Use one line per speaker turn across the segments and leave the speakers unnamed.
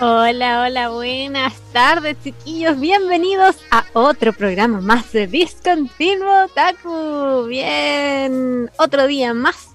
Hola, hola, buenas tardes chiquillos, bienvenidos a otro programa más de Discontinuo Otaku. Bien, otro día más,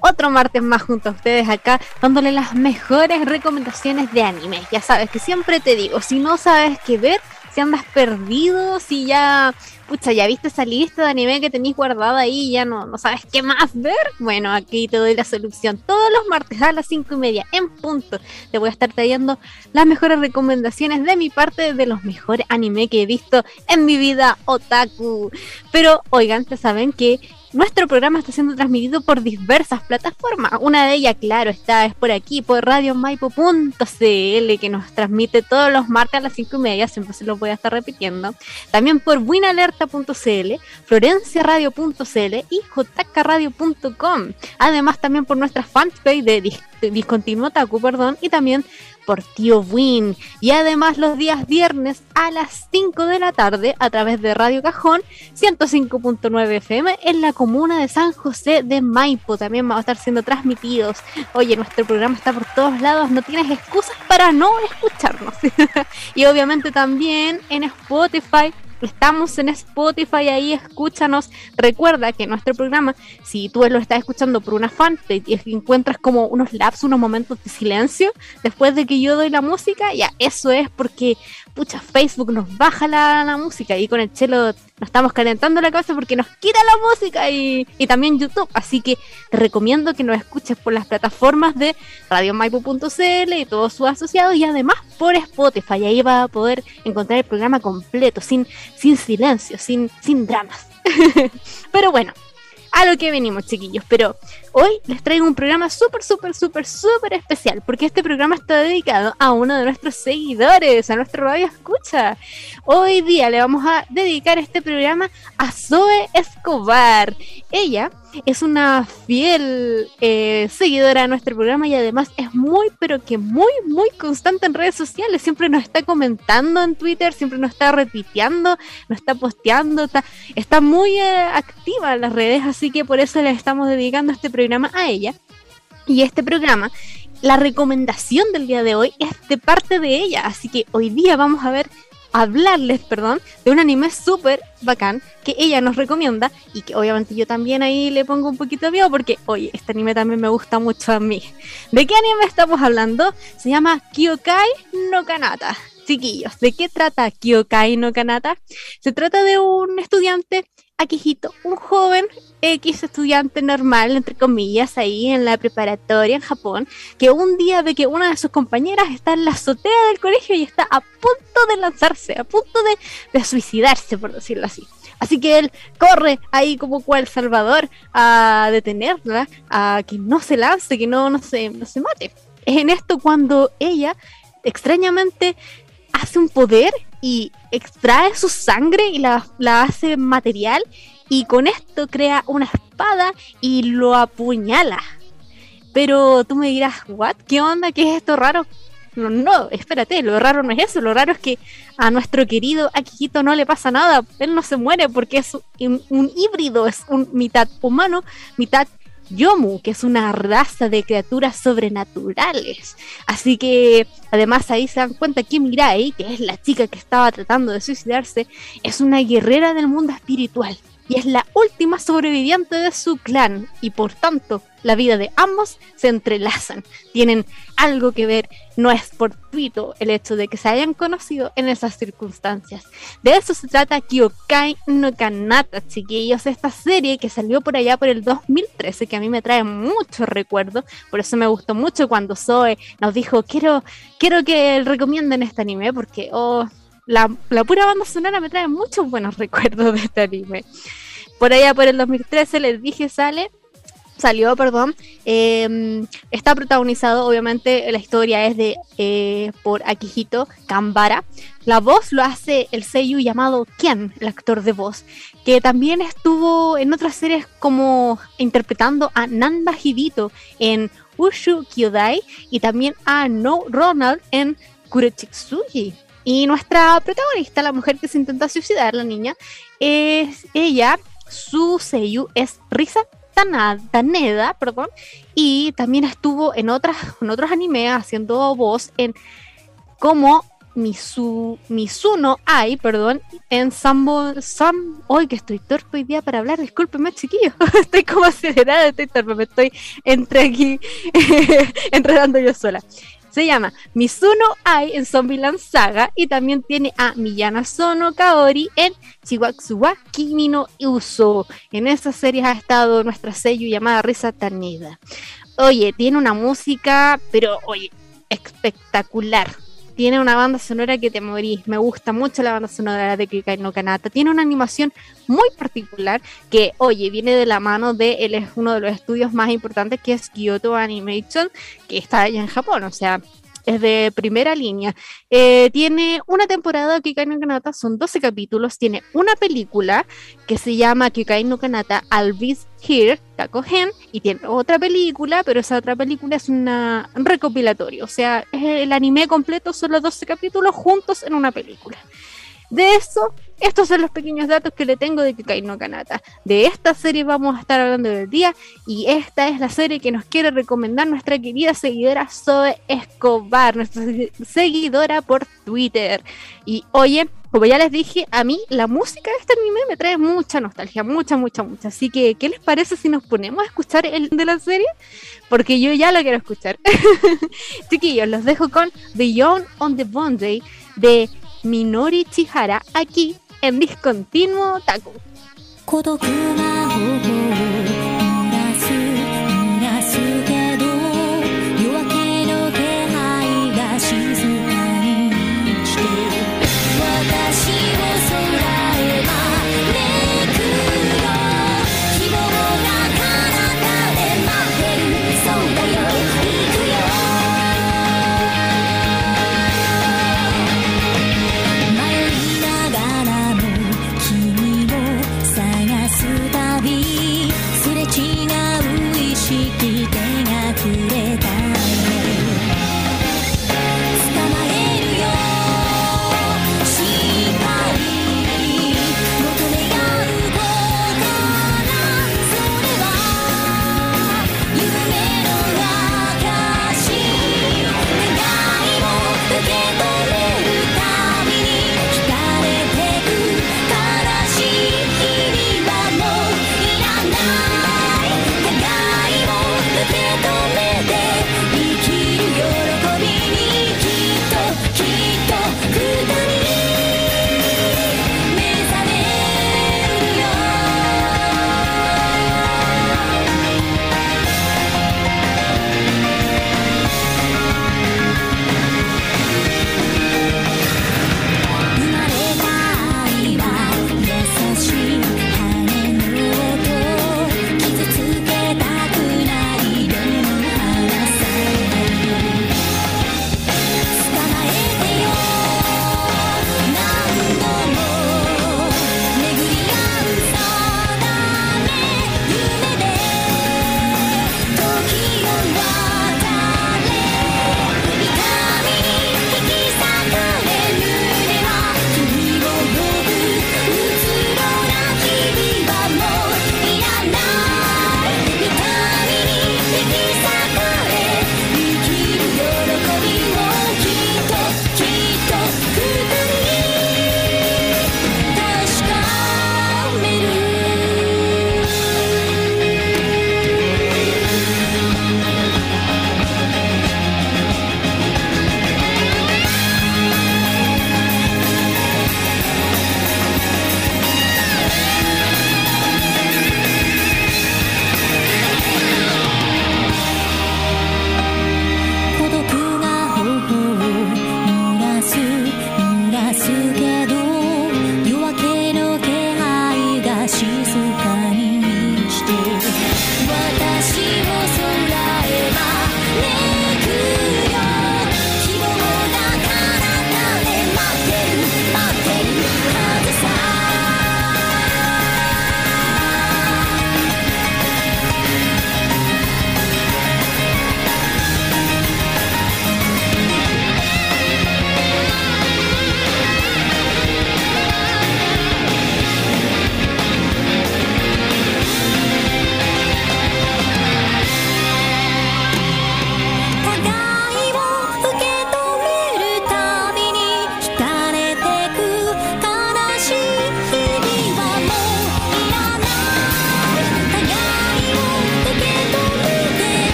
otro martes más junto a ustedes acá, dándole las mejores recomendaciones de anime. Ya sabes que siempre te digo, si no sabes qué ver, si andas perdido, si ya pucha, ya viste esa lista de anime que tenéis guardada ahí y ya no, no sabes qué más ver, bueno, aquí te doy la solución. Todos los martes a las 5 y media en punto te voy a estar trayendo las mejores recomendaciones de mi parte de los mejores anime que he visto en mi vida otaku. Pero oigan, te saben que nuestro programa está siendo transmitido por diversas plataformas. Una de ellas, claro, está es por aquí, por radiomaipo.cl, que nos transmite todos los martes a las 5 y media, siempre se lo voy a estar repitiendo. También por winalerta.cl, florenciaradio.cl y jkradio.com. Además, también por nuestra fanpage de Discontinuo Taku, perdón, y también por Tío Win. Y además los días viernes a las 5 de la tarde a través de Radio Cajón 105.9 FM en la comuna de San José de Maipo. También va a estar siendo transmitidos. Oye, nuestro programa está por todos lados, no tienes excusas para no escucharnos. y obviamente también en Spotify Estamos en Spotify, ahí escúchanos. Recuerda que nuestro programa, si tú lo estás escuchando por una fan y encuentras como unos laps, unos momentos de silencio, después de que yo doy la música, ya eso es porque, pucha, Facebook nos baja la, música y con el chelo nos estamos calentando la cabeza porque nos quita la música y, también YouTube. Así que te recomiendo que nos escuches por las plataformas de radiomaipo.cl y todos sus asociados y además por Spotify. Ahí va a poder encontrar el programa completo, sin, sin silencio, sin, sin dramas. Pero bueno, a lo que venimos, chiquillos. Pero hoy les traigo un programa súper, súper, súper, súper especial, porque este programa está dedicado a uno de nuestros seguidores, a nuestro radio escucha. Hoy día le vamos a dedicar este programa a Zoe Escobar. Ella es una fiel eh, seguidora de nuestro programa y además es muy, pero que muy, muy constante en redes sociales. Siempre nos está comentando en Twitter, siempre nos está repitiendo, nos está posteando, está, está muy eh, activa en las redes, así que por eso le estamos dedicando este programa a ella. Y este programa la recomendación del día de hoy es de parte de ella, así que hoy día vamos a ver hablarles, perdón, de un anime súper bacán que ella nos recomienda y que obviamente yo también ahí le pongo un poquito de miedo porque, oye, este anime también me gusta mucho a mí. ¿De qué anime estamos hablando? Se llama Kyokai no Kanata. Chiquillos, ¿de qué trata Kyokai no Kanata? Se trata de un estudiante Akihito, un joven X estudiante normal, entre comillas, ahí en la preparatoria en Japón, que un día ve que una de sus compañeras está en la azotea del colegio y está a punto de lanzarse, a punto de, suicidarse, por decirlo así. Así que él corre ahí como cual Salvador a detenerla, a que no se lance, que no, no, se, no se mate. Es en esto cuando ella extrañamente hace un poder y extrae su sangre y la, hace material y con esto crea una espada y lo apuñala. Pero tú me dirás, ¿what? ¿Qué onda? ¿Qué es esto raro? No, no, espérate, lo raro no es eso, lo raro es que a nuestro querido Akihito no le pasa nada, él no se muere porque es un, un híbrido, es un mitad humano, mitad Yomu, que es una raza de criaturas sobrenaturales. Así que además ahí se dan cuenta que Mirai, que es la chica que estaba tratando de suicidarse, es una guerrera del mundo espiritual y es la última sobreviviente de su clan y por tanto la vida de ambos se entrelazan, tienen algo que ver, no es fortuito el hecho de que se hayan conocido en esas circunstancias. De eso se trata Kyokai no Kanata, chiquillos, esta serie que salió por allá por el 2013, que a mí me trae mucho recuerdo, por eso me gustó mucho cuando Zoe nos dijo, quiero, quiero que recomienden este anime, porque oh, la, pura banda sonora me trae muchos buenos recuerdos de este anime. Por allá por el 2013 les dije sale salió, perdón, em, está protagonizado, obviamente, la historia es de eh, por Akihito Kambara. La voz lo hace el seiyu llamado Ken, el actor de voz, que también estuvo en otras series como interpretando a Nanda Hibito en Ushu Kyodai y también a No Ronald en Kurechitsuji. Y nuestra protagonista, la mujer que se intenta suicidar, la niña, es ella, su seiyu es Risa Taneda, perdón, y también estuvo en, otras, en otros animes haciendo voz en como Misu, Misuno Ai, perdón, en Sambo, Sam, hoy que estoy torpe hoy día para hablar, discúlpeme chiquillos, estoy como acelerada, estoy torpe, me estoy entre aquí enredando yo sola. Se llama Mizuno Ai en Zombieland Saga y también tiene a Miyana Sono Kaori en Chiwatsuwa Kimi no. En esa serie ha estado nuestra sello llamada Risa Taneda. Oye, tiene una música, pero oye, espectacular tiene una banda sonora que te morís. Me gusta mucho la banda sonora de Kikai no Kanata. Tiene una animación muy particular que, oye, viene de la mano de él es uno de los estudios más importantes que es Kyoto Animation, que está allá en Japón. O sea, es de primera línea. Eh, tiene una temporada Kikai no Kanata, son 12 capítulos. Tiene una película que se llama Kikai no Kanata Alvis Here, Takohen, y tiene otra película, pero esa otra película es una, un recopilatorio. O sea, es el anime completo, son los 12 capítulos juntos en una película. De eso, estos son los pequeños datos que le tengo de Kikai no Kanata. De esta serie vamos a estar hablando del día y esta es la serie que nos quiere recomendar nuestra querida seguidora Zoe Escobar, nuestra seguidora por Twitter. Y oye, como ya les dije, a mí la música de este anime me trae mucha nostalgia, mucha, mucha, mucha. Así que, ¿qué les parece si nos ponemos a escuchar el de la serie? Porque yo ya lo quiero escuchar. Chiquillos, los dejo con Beyond on the Boundary de Minori Chihara aquí en Discontinuo Taku.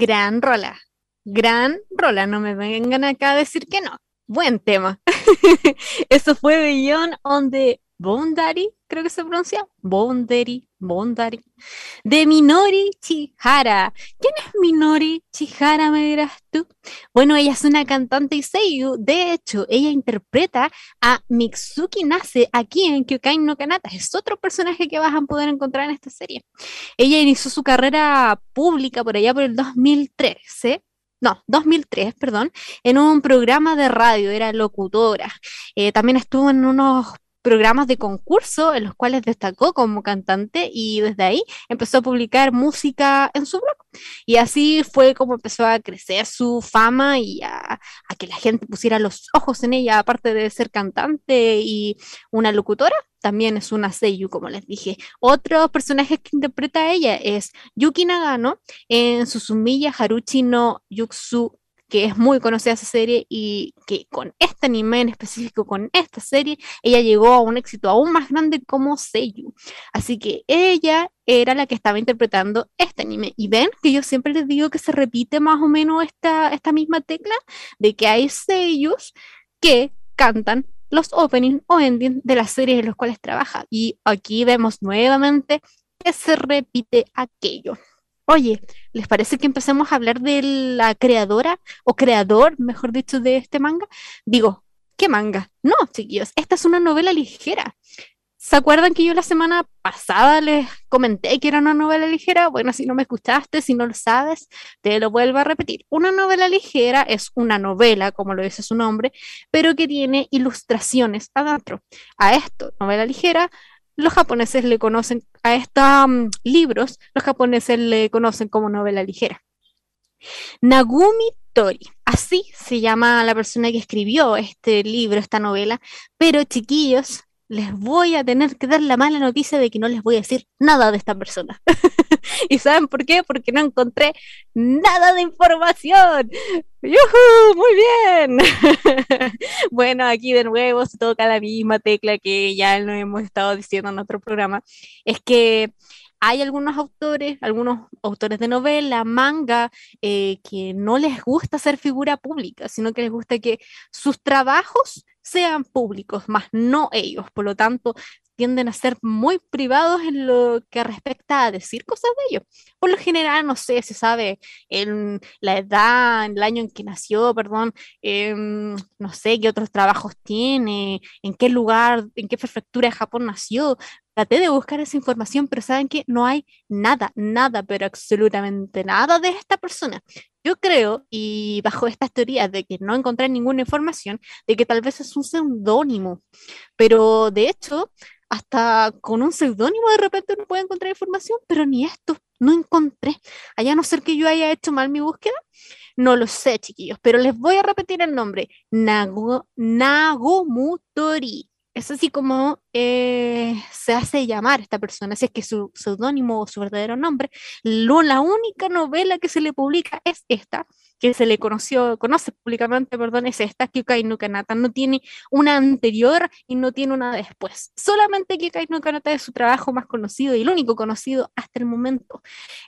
Gran rola, gran rola, no me vengan acá a decir que no. Buen tema. Eso fue Beyond on the Boundary, creo que se pronuncia. Boundary, Boundary. De Minori Chihara. ¿Quién es Minori Chihara, me dirás tú? Bueno, ella es una cantante y seiyu. De hecho, ella interpreta a Mitsuki Nase aquí en Kyokai no Kanata. Es otro personaje que vas a poder encontrar en esta serie. Ella inició su carrera pública por allá por el 2013 no, 2003, perdón, en un programa de radio, era locutora. Eh, también estuvo en unos programas de concurso en los cuales destacó como cantante y desde ahí empezó a publicar música en su blog. Y así fue como empezó a crecer su fama y a, que la gente pusiera los ojos en ella, aparte de ser cantante y una locutora, también es una seiyu, como les dije. Otro personaje que interpreta ella es Yuki Nagano en Susumiya Haruchi no Yuksu que es muy conocida esa serie y que con este anime en específico, con esta serie, ella llegó a un éxito aún más grande como Seiyu. Así que ella era la que estaba interpretando este anime. Y ven que yo siempre les digo que se repite más o menos esta, esta misma tecla de que hay Seiyus que cantan los openings o endings de las series en las cuales trabaja. Y aquí vemos nuevamente que se repite aquello. Oye, ¿les parece que empecemos a hablar de la creadora o creador, mejor dicho, de este manga? Digo, ¿qué manga? No, chiquillos, esta es una novela ligera. ¿Se acuerdan que yo la semana pasada les comenté que era una novela ligera? Bueno, si no me escuchaste, si no lo sabes, te lo vuelvo a repetir. Una novela ligera es una novela, como lo dice su nombre, pero que tiene ilustraciones adentro. A esto, novela ligera, los japoneses le conocen a estos mm, libros, los japoneses le conocen como novela ligera. Nagumi Tori, así se llama la persona que escribió este libro, esta novela, pero chiquillos, les voy a tener que dar la mala noticia de que no les voy a decir nada de esta persona. ¿Y saben por qué? Porque no encontré nada de información. ¡Yuhu! Muy bien. bueno, aquí de nuevo se toca la misma tecla que ya lo hemos estado diciendo en otro programa. Es que hay algunos autores, algunos autores de novela, manga, eh, que no les gusta ser figura pública, sino que les gusta que sus trabajos sean públicos, más no ellos. Por lo tanto, tienden a ser muy privados en lo que respecta a decir cosas de ellos. Por lo general, no sé, se sabe en la edad, en el año en que nació, perdón, em, no sé qué otros trabajos tiene, en qué lugar, en qué prefectura de Japón nació. Traté de buscar esa información, pero saben que no hay nada, nada, pero absolutamente nada de esta persona. Yo creo, y bajo estas teorías de que no encontré ninguna información, de que tal vez es un seudónimo, pero de hecho, hasta con un seudónimo de repente uno puede encontrar información, pero ni esto, no encontré. Allá no ser que yo haya hecho mal mi búsqueda, no lo sé, chiquillos, pero les voy a repetir el nombre, Nago, Nagomutori es así como eh, se hace llamar esta persona, si es que su seudónimo o su verdadero nombre. la única novela que se le publica es esta, que se le conoció, conoce públicamente, perdón, es esta, Kyukai no Kanata. No tiene una anterior y no tiene una después. Solamente Kyukai no Kanata es su trabajo más conocido y el único conocido hasta el momento.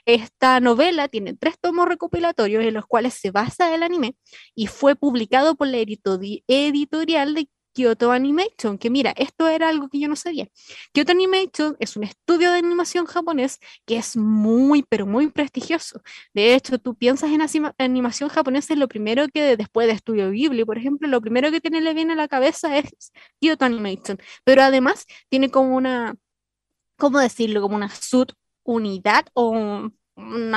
Esta novela tiene tres tomos recopilatorios en los cuales se basa el anime y fue publicado por la editorial de Kyoto Animation, que mira, esto era algo que yo no sabía. Kyoto Animation es un estudio de animación japonés que es muy, pero muy prestigioso. De hecho, tú piensas en animación japonesa, y lo primero que después de Estudio Ghibli, por ejemplo, lo primero que tiene le viene a la cabeza es Kyoto Animation. Pero además tiene como una, ¿cómo decirlo? Como una subunidad o un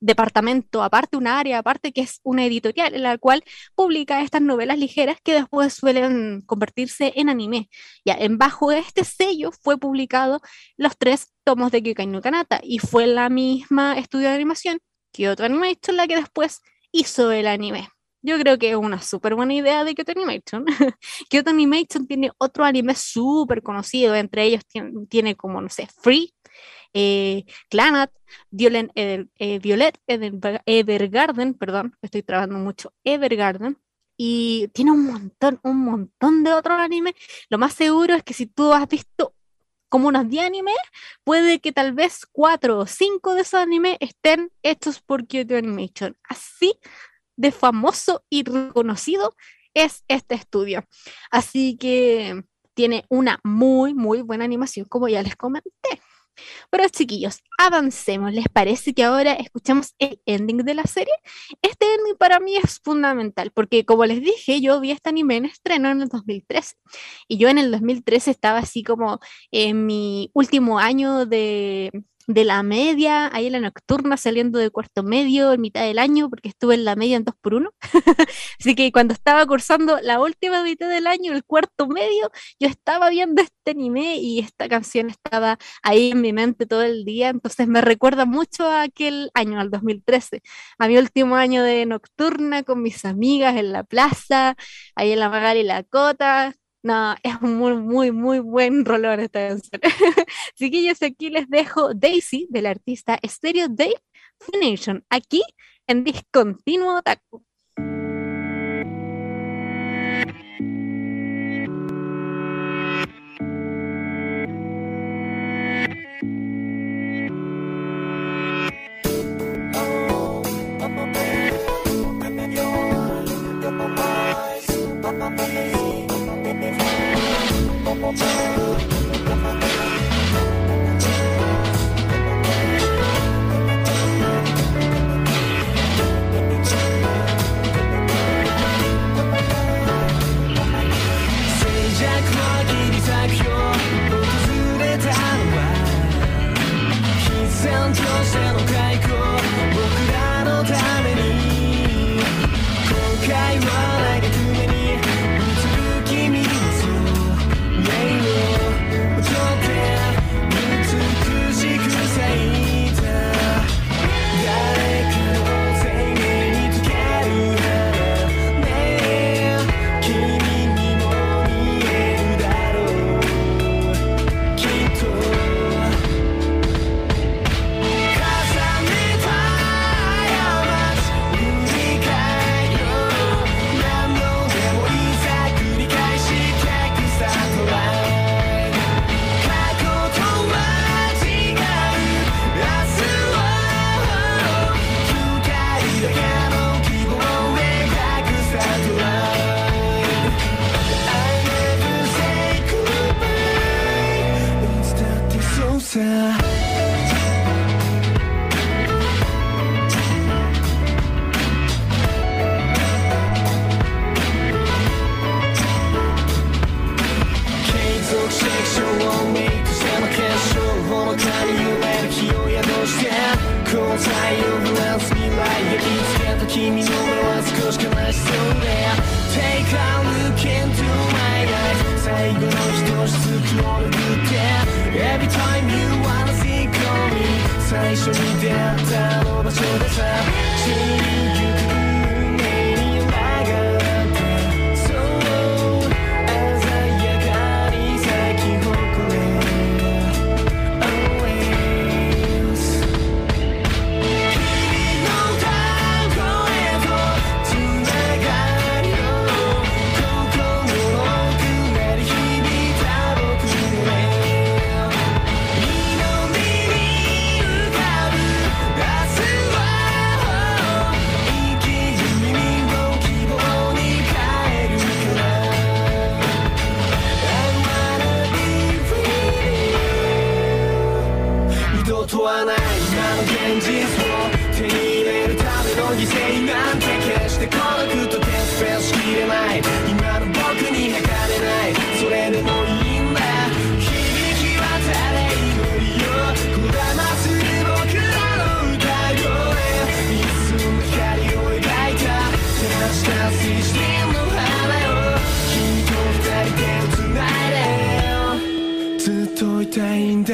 departamento aparte, un área aparte, que es una editorial en la cual publica estas novelas ligeras que después suelen convertirse en anime. Ya, en bajo este sello fue publicado los tres tomos de Kyokai no Kanata y fue la misma estudio de animación, Kyoto Animation, la que después hizo el anime. Yo creo que es una súper buena idea de Kyoto Animation. Kyoto Animation tiene otro anime súper conocido, entre ellos tiene, tiene, como, no sé, Free, eh, Clanat, Violet, eh, Violet Evergarden, perdón, estoy trabajando mucho, Evergarden, y tiene un montón, un montón de otros animes. Lo más seguro es que si tú has visto
como unos 10 animes, puede que tal vez 4 o 5 de esos animes estén hechos por Kyoto Animation. Así de famoso y reconocido es este estudio. Así que tiene una muy, muy buena animación, como ya les comenté. Pero chiquillos, avancemos. ¿Les parece que ahora escuchemos el ending de la serie? Este ending para mí es fundamental porque como les dije, yo vi este anime en estreno en el 2013 y yo en el 2013 estaba así como en mi último año de, de la media, ahí en la nocturna, saliendo de cuarto medio en mitad del año, porque estuve en la media en 2 por 1 Así que cuando estaba cursando la última mitad del año, el cuarto medio, yo estaba viendo este anime y esta canción estaba ahí en mi mente todo el día, entonces me recuerda mucho a aquel año, al 2013, a mi último año de nocturna con mis amigas en la plaza, ahí en la Magali y la Cota, no, es un muy, muy, muy buen rolón esta canción. Chiquillos, aquí les dejo Daisy del artista Stereo Dave Nation, aquí en Discontinuo Taco.
Time.
一水无掉他我不求躲藏请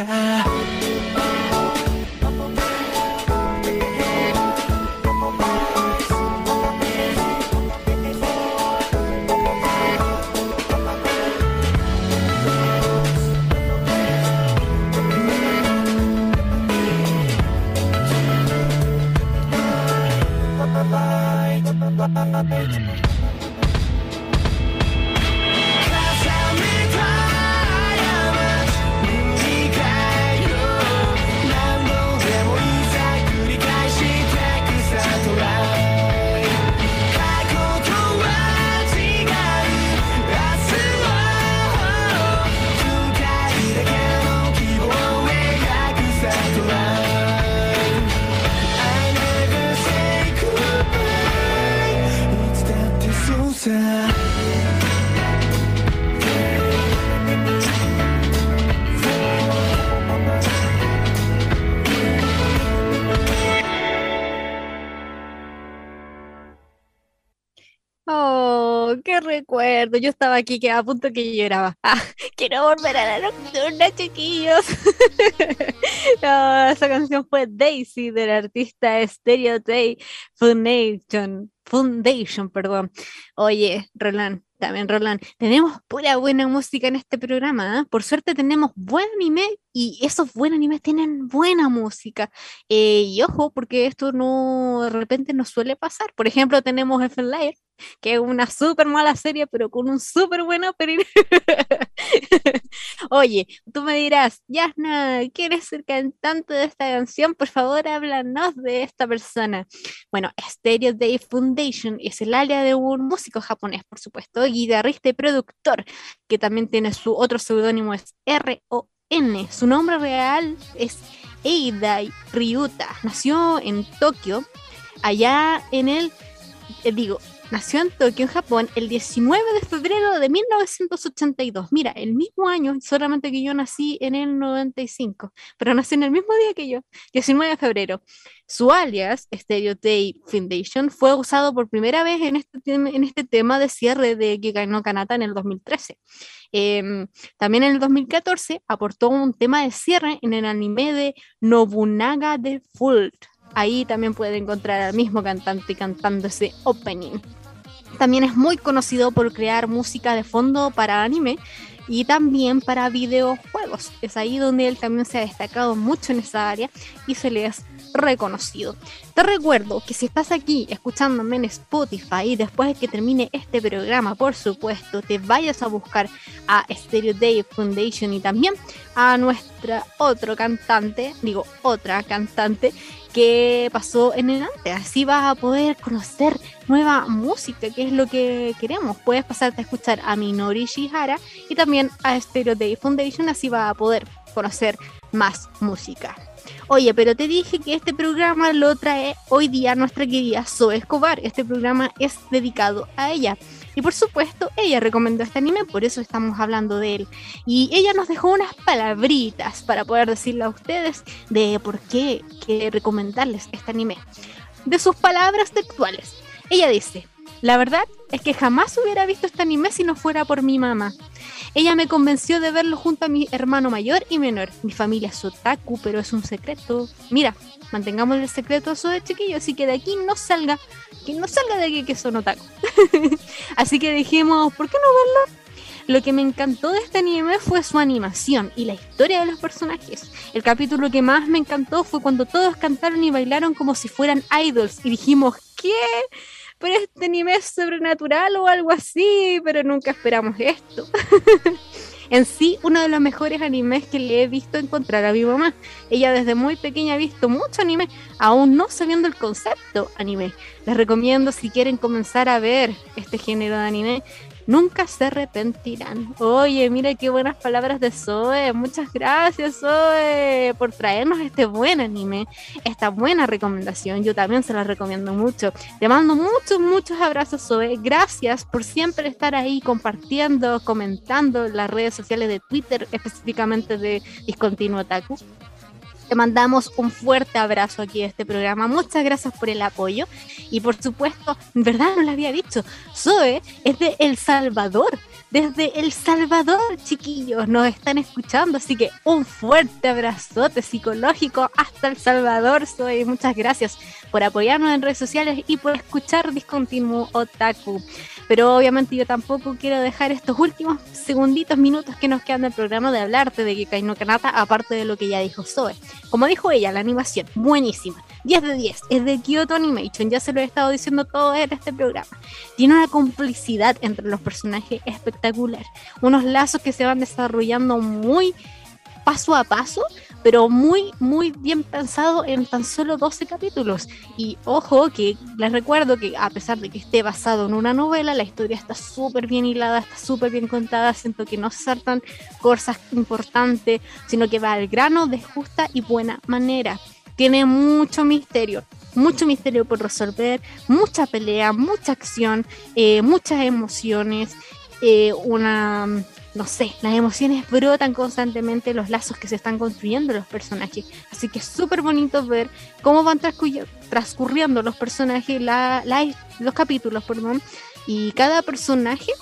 Yeah.
Yo estaba aquí que a punto que lloraba. Ah, quiero volver a la nocturna, chiquillos. esa canción fue Daisy del artista Stereo Day Foundation. Foundation, perdón. Oye, Roland, también Roland, tenemos pura buena música en este programa. ¿eh? Por suerte tenemos buen anime y esos buenos animes tienen buena música. Eh, y ojo, porque esto no de repente nos suele pasar. Por ejemplo, tenemos Elfen Light, que es una súper mala serie, pero con un súper buen opening. Oye, tú me dirás, Yasna, ¿quieres ser cantante de esta canción? Por favor, háblanos de esta persona. Bueno, Stereo Day Foundation es el área de un músico japonés, por supuesto, guitarrista y productor, que también tiene su otro seudónimo, es Su nombre real es Eida Ryuta. Nació en Tokio, allá en el, eh, digo, Nació en Tokio, Japón, el 19 de febrero de 1982. Mira, el mismo año, solamente que yo nací en el 95, pero nací en el mismo día que yo, 19 de febrero. Su alias, Stereo Day Foundation, fue usado por primera vez en este, en este tema de cierre de Gigai no Kanata en el 2013. Em, también en el 2014 aportó un tema de cierre en el anime de Nobunaga de Full Ahí también puede encontrar al mismo cantante cantando ese opening. También es muy conocido por crear música de fondo para anime y también para videojuegos. Es ahí donde él también se ha destacado mucho en esa área y se le es reconocido. Te recuerdo que si estás aquí escuchándome en Spotify y después de que termine este programa, por supuesto, te vayas a buscar a Stereo Day Foundation y también a nuestra otro cantante, digo otra cantante que pasó en el antes. Así vas a poder conocer nueva música, que es lo que queremos. Puedes pasarte a escuchar a Minori Shihara y también a Stereo Day Foundation, así vas a poder conocer más música. Oye, pero te dije que este programa lo trae hoy día nuestra querida Zoe Escobar. Este programa es dedicado a ella. Y por supuesto, ella recomendó este anime, por eso estamos hablando de él. Y ella nos dejó unas palabritas para poder decirle a ustedes de por qué quiere recomendarles este anime. De sus palabras textuales. Ella dice, la verdad es que jamás hubiera visto este anime si no fuera por mi mamá. Ella me convenció de verlo junto a mi hermano mayor y menor. Mi familia es otaku, pero es un secreto. Mira, mantengamos el secreto eso de chiquillo, así que de aquí no salga, que no salga de aquí que son otaku. así que dijimos, ¿por qué no verlo? Lo que me encantó de este anime fue su animación y la historia de los personajes. El capítulo que más me encantó fue cuando todos cantaron y bailaron como si fueran idols y dijimos, ¿qué? pero este anime es sobrenatural o algo así, pero nunca esperamos esto. en sí, uno de los mejores animes que le he visto encontrar a mi mamá. Ella desde muy pequeña ha visto mucho anime, aún no sabiendo el concepto anime. Les recomiendo si quieren comenzar a ver este género de anime, nunca se arrepentirán. Oye, mira qué buenas palabras de Zoe. Muchas gracias, Zoe, por traernos este buen anime, esta buena recomendación. Yo también se la recomiendo mucho. Te mando muchos, muchos abrazos, Zoe. Gracias por siempre estar ahí compartiendo, comentando en las redes sociales de Twitter, específicamente de Discontinuo Taku. Te mandamos un fuerte abrazo aquí a este programa. Muchas gracias por el apoyo. Y por supuesto, en verdad no lo había dicho, Zoe es de El Salvador. Desde El Salvador, chiquillos, nos están escuchando. Así que un fuerte abrazote psicológico hasta El Salvador, Zoe. Muchas gracias por apoyarnos en redes sociales y por escuchar Discontinuo Otaku. Pero obviamente yo tampoco quiero dejar estos últimos segunditos, minutos que nos quedan del programa de hablarte de Kikai no Kanata, aparte de lo que ya dijo Zoe. Como dijo ella, la animación, buenísima. 10 de 10, es de Kyoto Animation, ya se lo he estado diciendo todo en este programa. Tiene una complicidad entre los personajes espectacular, unos lazos que se van desarrollando muy paso a paso, pero muy, muy bien pensado en tan solo 12 capítulos. Y ojo, que les recuerdo que a pesar de que esté basado en una novela, la historia está súper bien hilada, está súper bien contada, siento que no saltan cosas importantes, sino que va al grano de justa y buena manera. Tiene mucho misterio, mucho misterio por resolver, mucha pelea, mucha acción, eh, muchas emociones, eh, una no sé, las emociones brotan constantemente, los lazos que se están construyendo los personajes. Así que es súper bonito ver cómo van transcurriendo los personajes, la, los capítulos, perdón, y cada personaje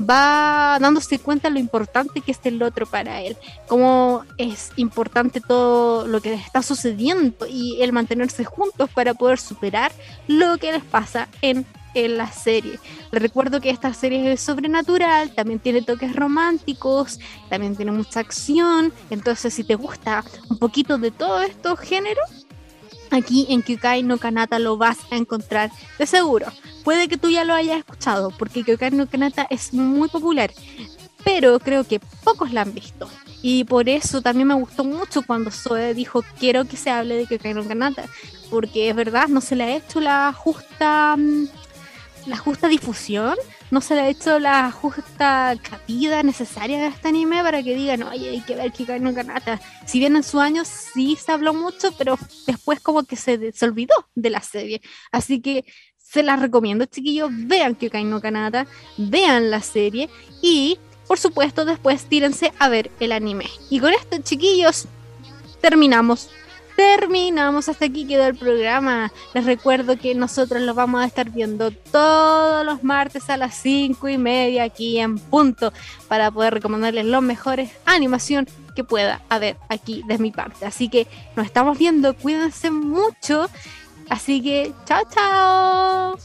va dándose cuenta lo importante que es el otro para él, cómo es importante todo lo que está sucediendo y el mantenerse juntos para poder superar lo que les pasa en en la serie. Les recuerdo que esta serie es sobrenatural, también tiene toques románticos, también tiene mucha acción. Entonces, si te gusta un poquito de todos estos géneros, aquí en Kyukai no Kanata lo vas a encontrar de seguro. Puede que tú ya lo hayas escuchado, porque Kyukai no Kanata es muy popular, pero creo que pocos la han visto. Y por eso también me gustó mucho cuando Zoe dijo quiero que se hable de Kyukai no Kanata, porque es verdad, no se le ha hecho la justa mm, la justa difusión, no se le ha hecho la justa cabida necesaria de este anime para que digan, oye, hay que ver Kikai no Kanata. Si bien en su año sí se habló mucho, pero después como que se, se olvidó de la serie. Así que se las recomiendo, chiquillos, vean Kikai no Kanata, vean la serie y, por supuesto, después tírense a ver el anime. Y con esto, chiquillos, terminamos terminamos. Hasta aquí quedó el programa. Les recuerdo que nosotros lo vamos a estar viendo todos los martes a las 5 y media aquí en punto para poder recomendarles los mejores animación que pueda haber aquí de mi parte. Así que nos estamos viendo. Cuídense mucho. Así que chao, chao.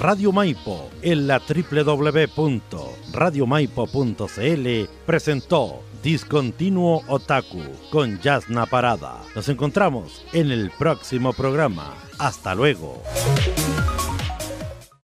Radio Maipo en la www.radiomaipo.cl presentó Discontinuo Otaku con Yasna Parada. Nos encontramos en el próximo programa. Hasta luego.